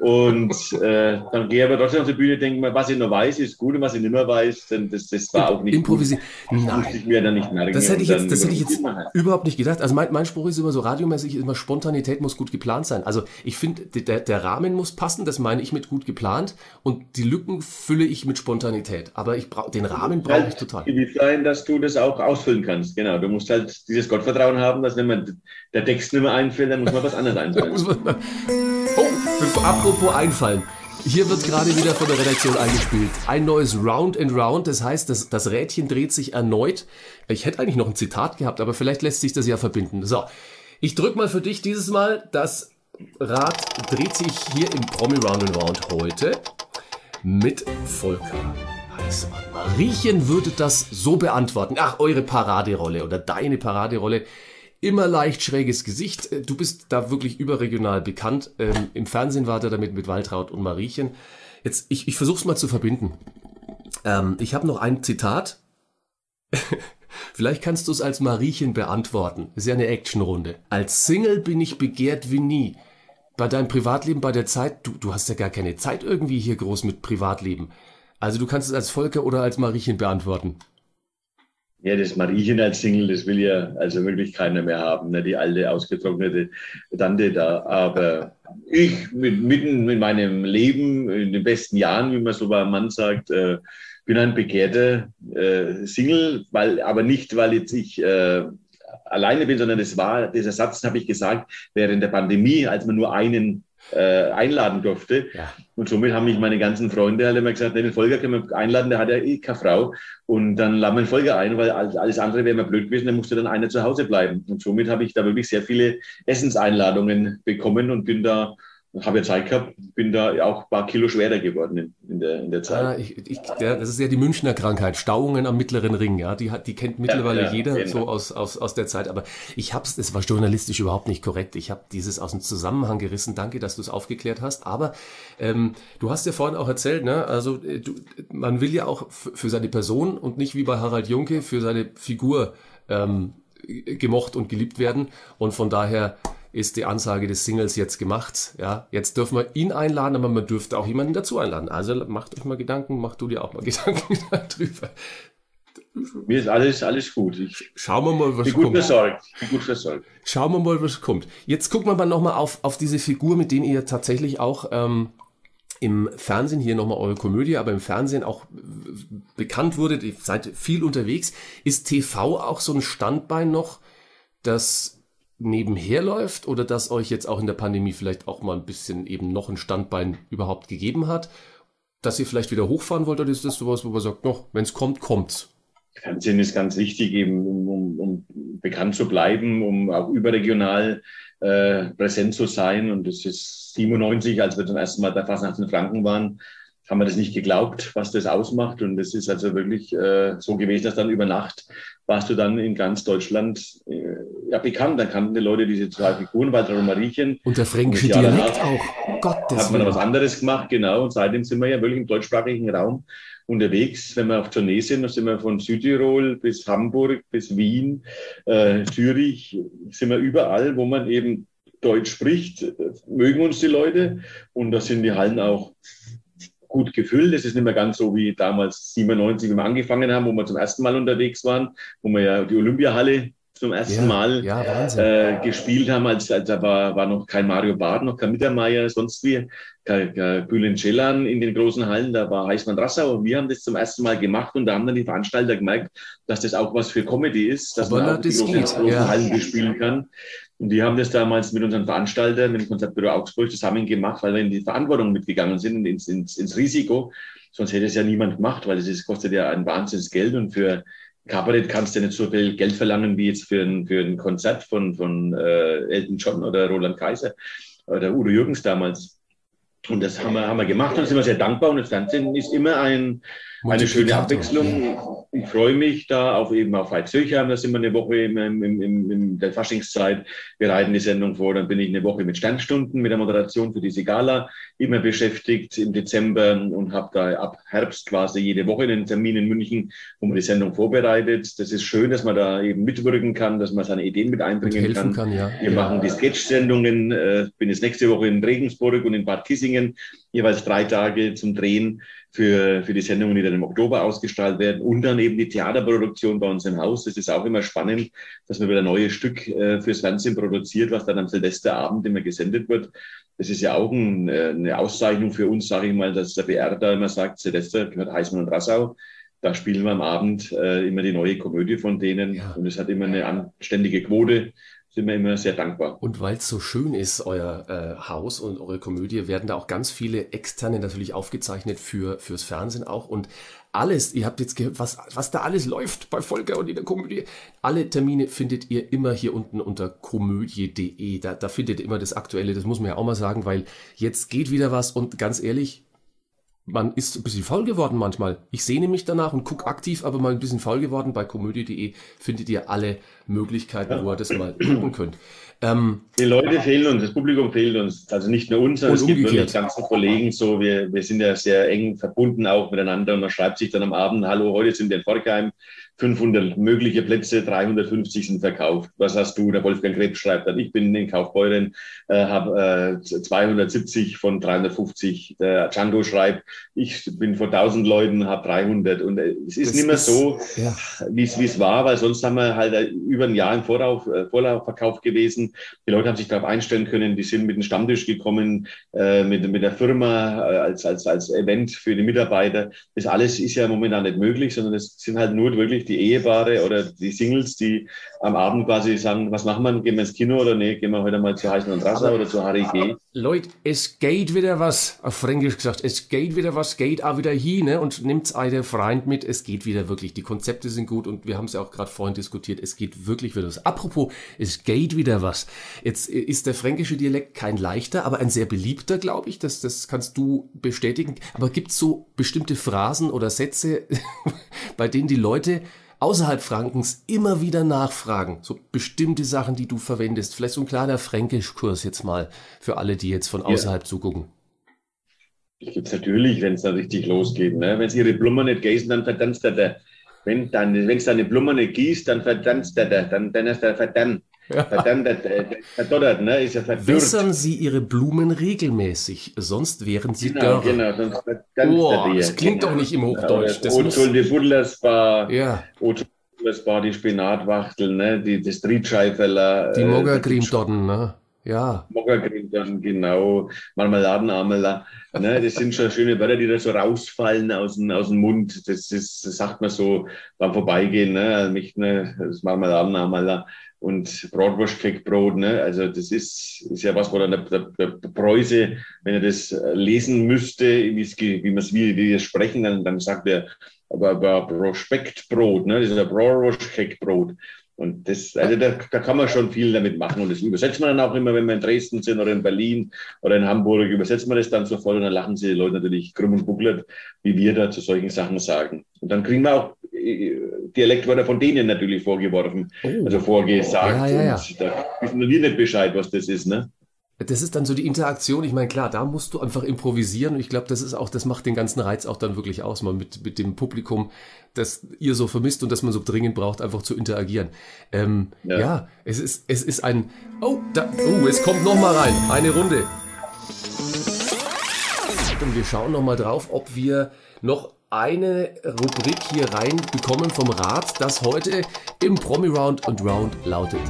Und äh, dann gehe ich aber trotzdem auf die Bühne, denke mir, was ich noch weiß, ist gut und was ich nicht mehr weiß, dann das, das war auch nicht Improvisieren. gut. Das ich Nein. mir dann nicht merken. Das hätte ich und jetzt, das hätte ich jetzt halt. überhaupt nicht gedacht. Also mein, mein Spruch ist immer so radiomäßig, ist immer Spontanität muss gut geplant sein. Also ich finde, der, der Rahmen muss passen, das meine ich mit gut geplant und die Lücken fülle ich mit Spontanität. Aber ich brauche den Rahmen brauche ich total. sein, dass du das auch ausfüllen kannst. Genau, du musst halt dieses Gottvertrauen haben, dass wenn man der Text nicht mehr einfällt, dann muss man was anderes einfallen. Oh, apropos einfallen. Hier wird gerade wieder von der Redaktion eingespielt. Ein neues Round and Round, das heißt, das, das Rädchen dreht sich erneut. Ich hätte eigentlich noch ein Zitat gehabt, aber vielleicht lässt sich das ja verbinden. So, ich drück mal für dich dieses Mal. Das Rad dreht sich hier im Promi Round and Round heute mit Volker Heißmann. Mariechen würde das so beantworten. Ach, eure Paraderolle oder deine Paraderolle. Immer leicht schräges Gesicht. Äh, Du bist da wirklich überregional bekannt. Ähm, Im Fernsehen war der damit mit Waltraud und Mariechen. Jetzt, ich, ich versuch's mal zu verbinden. Ähm, ich habe noch ein Zitat. Vielleicht kannst du es als Mariechen beantworten. Ist ja eine Actionrunde. Als Single bin ich begehrt wie nie. Bei deinem Privatleben, bei der Zeit, du, du hast ja gar keine Zeit irgendwie hier groß mit Privatleben. Also du kannst es als Volker oder als Mariechen beantworten. Ja, das Mariechen als Single, das will ja also wirklich keiner mehr haben, ne? die alte ausgetrocknete Tante da. Aber ich mit, mitten in meinem Leben, in den besten Jahren, wie man so beim Mann sagt, äh, bin ein begehrter äh, Single, weil, aber nicht, weil jetzt ich äh, alleine bin, sondern das war, dieser Satz habe ich gesagt während der Pandemie, als man nur einen äh, einladen durfte. Ja. Und somit haben mich meine ganzen Freunde alle immer gesagt, nee, den Volker können wir einladen, der hat ja eh keine Frau. Und dann laden wir den Volker ein, weil alles alles andere wäre mir blöd gewesen, dann musste dann einer zu Hause bleiben. Und somit habe ich da wirklich sehr viele Essenseinladungen bekommen und bin da habe ja Zeit gehabt, bin da auch ein paar Kilo schwerer geworden in, in der, in der Zeit. Ah, ich, ich, ja, das ist ja die Münchner Krankheit, Stauungen am mittleren Ring, ja, die hat, die kennt mittlerweile ja, jeder genau. so aus, aus, aus der Zeit, aber ich hab's, es war journalistisch überhaupt nicht korrekt, ich habe dieses aus dem Zusammenhang gerissen, danke, dass du es aufgeklärt hast, aber ähm, du hast ja vorhin auch erzählt, ne, also äh, du, man will ja auch für seine Person und nicht wie bei Harald Junke für seine Figur ähm, gemocht und geliebt werden. Und von daher ist die Ansage des Singles jetzt gemacht. Ja, jetzt dürfen wir ihn einladen, aber man dürfte auch jemanden dazu einladen. Also macht euch mal Gedanken, mach du dir auch mal Gedanken darüber. Mir ist alles, alles gut. Ich Schauen wir mal, was bin gut kommt. versorgt. Bin gut versorgt. Schauen wir mal, was kommt. Jetzt gucken wir mal nochmal auf, auf diese Figur, mit denen ihr tatsächlich auch ähm, im Fernsehen, hier nochmal eure Komödie, aber im Fernsehen auch äh, bekannt wurdet. Ihr seid viel unterwegs. Ist TV auch so ein Standbein noch, das nebenher läuft oder das euch jetzt auch in der Pandemie vielleicht auch mal ein bisschen eben noch ein Standbein überhaupt gegeben hat? Dass ihr vielleicht wieder hochfahren wollt oder ist das sowas, wo man sagt, noch, wenn es kommt, kommt's? Fernsehen ist ganz wichtig, eben um, um, um bekannt zu bleiben, um auch überregional äh, präsent zu sein. Und das ist 97, als wir zum ersten Mal bei Fastnacht in Franken waren, haben wir das nicht geglaubt, was das ausmacht. Und es ist also wirklich äh, so gewesen, dass dann über Nacht warst du dann in ganz Deutschland äh, ja, bekannt. Dann kannten die Leute diese zwei Figuren, Walter und Mariechen. Und der fränkische Dialekt auch. Gottes hat man da was Willen. anderes gemacht, genau. Und seitdem sind wir ja wirklich im deutschsprachigen Raum unterwegs. Wenn wir auf Tournee sind, dann sind wir von Südtirol bis Hamburg, bis Wien, äh, Zürich, sind wir überall, wo man eben Deutsch spricht, mögen uns die Leute. Und da sind die Hallen auch gut gefüllt. Es ist nicht mehr ganz so wie damals 97, wie wir angefangen haben, wo wir zum ersten Mal unterwegs waren, wo wir ja die Olympiahalle zum ersten Ja, Mal ja, äh, gespielt haben, als, als da war, war noch kein Mario Barth, noch kein Mittermeier, sonst wie, Bülent Ceylan in den großen Hallen, da war Heißmann Rassau und wir haben das zum ersten Mal gemacht und da haben dann die Veranstalter gemerkt, dass das auch was für Comedy ist, dass Aber man auch die das großen, geht, großen ja. Hallen bespielen kann. Und die haben das damals mit unseren Veranstaltern, mit dem Konzertbüro Augsburg zusammen gemacht, weil wir in die Verantwortung mitgegangen sind, und ins, ins, ins Risiko. Sonst hätte es ja niemand gemacht, weil es kostet ja ein Wahnsinns Geld und für Kabarett kannst du nicht so viel Geld verlangen wie jetzt für ein, für ein Konzert von, von äh, Elton John oder Roland Kaiser oder Udo Jürgens damals. Und das haben wir, haben wir gemacht und sind wir sehr dankbar. Und das Fernsehen ist immer ein, eine schöne Abwechslung. Ich freue mich da auf eben auf Veit Zürcher. Da sind wir eine Woche im, im, im, in der Faschingszeit. Wir reiten die Sendung vor. Dann bin ich eine Woche mit Sternstunden, mit der Moderation für diese Gala immer beschäftigt im Dezember und habe da ab Herbst quasi jede Woche einen Termin in München, wo man die Sendung vorbereitet. Das ist schön, dass man da eben mitwirken kann, dass man seine Ideen mit einbringen helfen kann. kann, ja. Wir machen die Sketch-Sendungen. Äh, bin jetzt nächste Woche in Regensburg und in Bad Kissingen, jeweils drei Tage zum Drehen für, für die Sendungen, die dann im Oktober ausgestrahlt werden. Und dann eben die Theaterproduktion bei uns im Haus. Das ist auch immer spannend, dass man wieder ein neues Stück äh, fürs Fernsehen produziert, was dann am Silvesterabend immer gesendet wird. Das ist ja auch ein, äh, eine Auszeichnung für uns, sage ich mal, dass der BR da immer sagt, Silvester gehört Heißmann und Rassau. Da spielen wir am Abend äh, immer die neue Komödie von denen. Ja. Und es hat immer eine anständige Quote. Sind wir immer sehr dankbar. Und weil es so schön ist, euer äh, Haus und eure Komödie, werden da auch ganz viele externe natürlich aufgezeichnet für fürs Fernsehen auch. Und alles, ihr habt jetzt gehört, was, was da alles läuft bei Volker und in der Komödie. Alle Termine findet ihr immer hier unten unter komödie.de. Da, da findet ihr immer das Aktuelle, das muss man ja auch mal sagen, weil jetzt geht wieder was und ganz ehrlich, man ist ein bisschen faul geworden manchmal. Ich sehne mich danach und gucke aktiv, aber mal ein bisschen faul geworden. Bei komödie.de findet ihr alle Möglichkeiten, wo ihr das mal gucken könnt. Ähm, Die Leute fehlen uns, das Publikum fehlt uns. Also nicht nur uns, sondern es gibt umgekehrt. wirklich ganzen Kollegen so. Wir, wir sind ja sehr eng verbunden auch miteinander und man schreibt sich dann am Abend, hallo, heute sind wir in Forkheim, 500 mögliche Plätze, 350 sind verkauft. Was hast du? Der Wolfgang Krebs schreibt dann, ich bin in Kaufbeuren, äh, habe äh, 270 von 350. Der Django schreibt, ich bin vor 1000 Leuten, habe 300. Und äh, es ist Das nicht mehr ist- so, ja. wie es wie es war, weil sonst haben wir halt äh, über ein Jahr im Vorauf, äh, Vorlaufverkauf gewesen. Die Leute haben sich darauf einstellen können, die sind mit dem Stammtisch gekommen, äh, mit, mit der Firma äh, als, als, als Event für die Mitarbeiter. Das alles ist ja momentan nicht möglich, sondern es sind halt nur wirklich die Ehepaare oder die Singles, die am Abend quasi sagen, was machen wir, gehen wir ins Kino oder nee, gehen wir heute mal zu Heißen und Rasser oder zu Harry G. Leute, es geht wieder was, auf Fränkisch gesagt, es geht wieder wieder was, geht auch wieder hin ne? und nimmt's eine Freund mit. Es geht wieder wirklich. Die Konzepte sind gut und wir haben es ja auch gerade vorhin diskutiert. Es geht wirklich wieder was. Apropos, es geht wieder was. Jetzt ist der fränkische Dialekt kein leichter, aber ein sehr beliebter, glaube ich. Das, das kannst du bestätigen. Aber gibt's so bestimmte Phrasen oder Sätze, bei denen die Leute außerhalb Frankens immer wieder nachfragen. So bestimmte Sachen, die du verwendest. Vielleicht so ein kleiner Fränkischkurs jetzt mal für alle, die jetzt von außerhalb ja. zugucken. Ich gibt's natürlich, wenn es dann richtig losgeht. Ne? Wenn es ihre Blumen nicht gießen, dann verdanzt er. Wenn dann, wenn es deine Blumen nicht gießt, dann verdanzt er. Dann, dann ist er verdammt. Ja. Verdammt, verdottert, ne? Ist ja verdürrt. Wässern Sie Ihre Blumen regelmäßig, sonst wären sie genau, dörr. Genau, sonst oh, Das klingt genau. doch nicht im Hochdeutsch. Das muss... die Budlersbar, ja. Budlersbar, die Spinatwachtel, ne? Die, das Triebscheiferler. Die Moggergrimdodden, ne? Ja. Mokka-Creme, genau, Marmeladenamela. Ne, das sind schon schöne Wörter, die da so rausfallen aus dem, aus dem Mund. Das, ist, das sagt man so beim Vorbeigehen, ne? Also nicht, ne, das Marmeladenamela und Bratwurstkeckbrot. Ne? Also das ist, ist ja was, wo dann der, der, der Preuße, wenn er das lesen müsste, wie man es wie, wir sprechen, dann, dann sagt er, aber, aber Prospektbrot, ne? das ist ein Bratwurstkeckbrot. Und das, also da, da, kann man schon viel damit machen. Und das übersetzt man dann auch immer, wenn wir in Dresden sind oder in Berlin oder in Hamburg, übersetzt man das dann sofort und dann lachen sie die Leute natürlich krumm und buckelt, wie wir da zu solchen Sachen sagen. Und dann kriegen wir auch äh, Dialektwörter von denen natürlich vorgeworfen, oh. also vorgesagt. Ja, ja, ja. Und da wissen wir nicht Bescheid, was das ist, ne? Das ist dann so die Interaktion. Ich meine, klar, da musst du einfach improvisieren. Und ich glaube, das ist auch, das macht den ganzen Reiz auch dann wirklich aus, mal mit, mit dem Publikum, das ihr so vermisst und das man so dringend braucht, einfach zu interagieren. Ähm, ja. ja. es ist, es ist ein, oh, da, oh, es kommt noch mal rein. Eine Runde. Und wir schauen noch mal drauf, ob wir noch eine Rubrik hier reinbekommen vom Rat, das heute im Promi Round und Round lautet.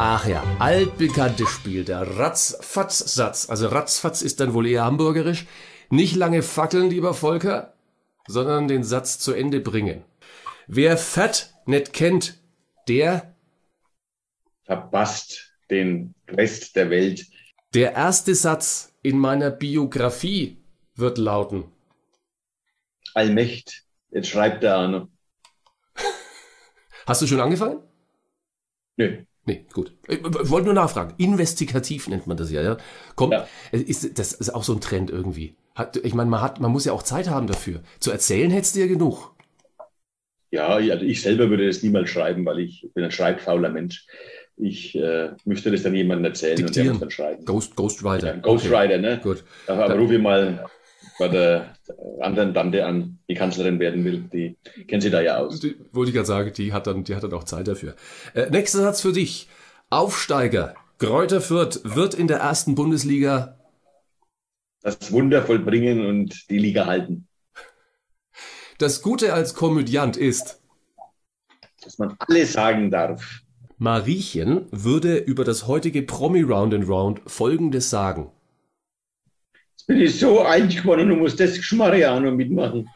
Ach ja, altbekanntes Spiel, der Ratzfatz-Satz. Also Ratzfatz ist dann wohl eher hamburgerisch. Nicht lange fackeln, lieber Volker, sondern den Satz zu Ende bringen. Wer Fett nicht kennt, der verpasst den Rest der Welt. Der erste Satz in meiner Biografie wird lauten. Allmächt. Jetzt schreibt er Arno. Hast du schon angefangen? Nö. Nee, gut. Ich wollte nur nachfragen. Investigativ nennt man das ja. ja? Kommt, ja. Ist, das ist auch so ein Trend irgendwie. Hat, ich meine, man, hat, man muss ja auch Zeit haben dafür. Zu erzählen hättest du ja genug. Ja, also ich selber würde das niemals schreiben, weil ich bin ein schreibfauler Mensch. Ich äh, müsste das dann jemandem erzählen Diktieren. und der muss dann schreiben. Ghost, Ghostwriter. Ja, Ghostwriter, okay. ne? Gut. Aber, aber rufe ich mal bei der anderen Tante an, die Kanzlerin werden will. Die kennt sie da ja aus. Die, wollte ich gerade sagen, die hat dann, die hat dann auch Zeit dafür. Äh, nächster Satz für dich. Aufsteiger. Kräuter Fürth wird in der ersten Bundesliga das Wunder vollbringen und die Liga halten. Das Gute als Komödiant ist, dass man alles sagen darf. Mariechen würde über das heutige Promi Round and Round Folgendes sagen. Bin ich so geworden und muss das Schmariano mitmachen.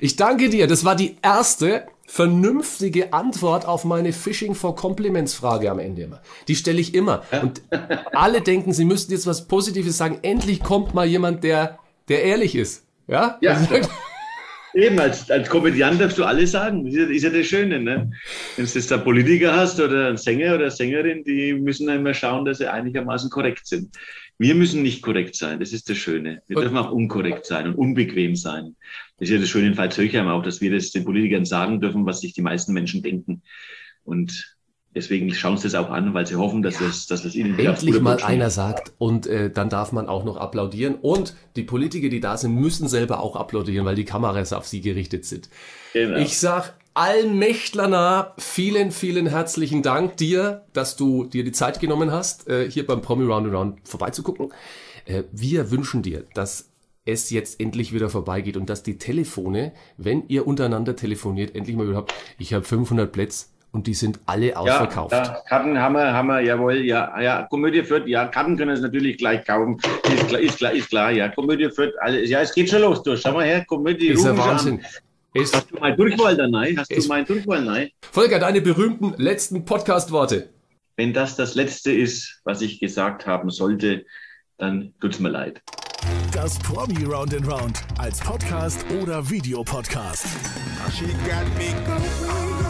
Ich danke dir. Das war die erste vernünftige Antwort auf meine Fishing for Compliments Frage am Ende immer. Die stelle ich immer. Und alle denken, sie müssten jetzt was Positives sagen. Endlich kommt mal jemand, der, der ehrlich ist. Ja? Ja. Eben, als, als Komödiant darfst du alles sagen. Ist ja, ist ja das Schöne. Ne? Wenn du jetzt da Politiker hast oder einen Sänger oder Sängerin, die müssen dann immer schauen, dass sie einigermaßen korrekt sind. Wir müssen nicht korrekt sein, das ist das Schöne. Wir dürfen auch unkorrekt sein und unbequem sein. Das ist ja das Schöne in Pfalz-Höchheim auch, dass wir das den Politikern sagen dürfen, was sich die meisten Menschen denken. Und deswegen schauen sie das auch an, weil sie hoffen, dass ja. es, dass es ihnen endlich mal einer sagt und äh, dann darf man auch noch applaudieren und die Politiker, die da sind, müssen selber auch applaudieren, weil die Kameras auf sie gerichtet sind. Genau. Ich sag Allmächtlerna, vielen, vielen herzlichen Dank dir, dass du dir die Zeit genommen hast, äh, hier beim Promi Round Round vorbeizugucken. Äh, wir wünschen dir, dass es jetzt endlich wieder vorbeigeht und dass die Telefone, wenn ihr untereinander telefoniert, endlich mal überhaupt, ich habe 500 Plätze und die sind alle ausverkauft. Ja, ja, Karten haben wir, haben wir, jawohl, ja, ja, Komödie führt, ja, Karten können es natürlich gleich kaufen, ist klar, ist klar, ist klar, ja, Komödie führt, alles, ja, es geht schon los, du, schau mal her, Komödie, ist ja Wahnsinn. Ist Hast du mein Durchwahl da nein? Hast du mein Durchwahl nein? Volker, deine berühmten letzten Podcast-Worte. Wenn das das Letzte ist, was ich gesagt haben sollte, dann tut's mir leid. Das Promi Round and Round als Podcast oder Videopodcast. She got me going